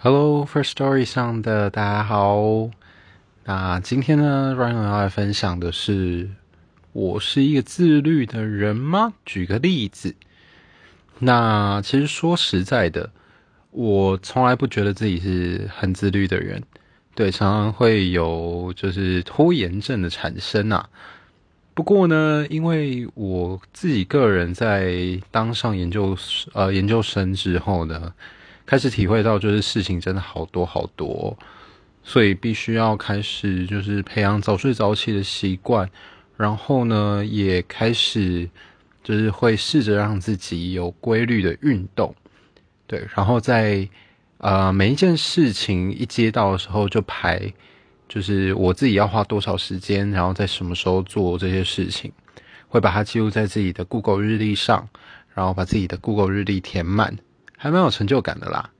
Hello, First Story 上的大家好。那今天呢，Ryan 要来分享的是，我是一个自律的人吗？举个例子，那其实说实在的，我从来不觉得自己是很自律的人，对，常常会有就是拖延症的产生啊。不过呢，因为我自己个人在当上研究呃研究生之后呢。开始体会到，就是事情真的好多好多，所以必须要开始就是培养早睡早起的习惯，然后呢，也开始就是会试着让自己有规律的运动，对，然后在呃每一件事情一接到的时候就排，就是我自己要花多少时间，然后在什么时候做这些事情，会把它记录在自己的 Google 日历上，然后把自己的 Google 日历填满。还蛮有成就感的啦，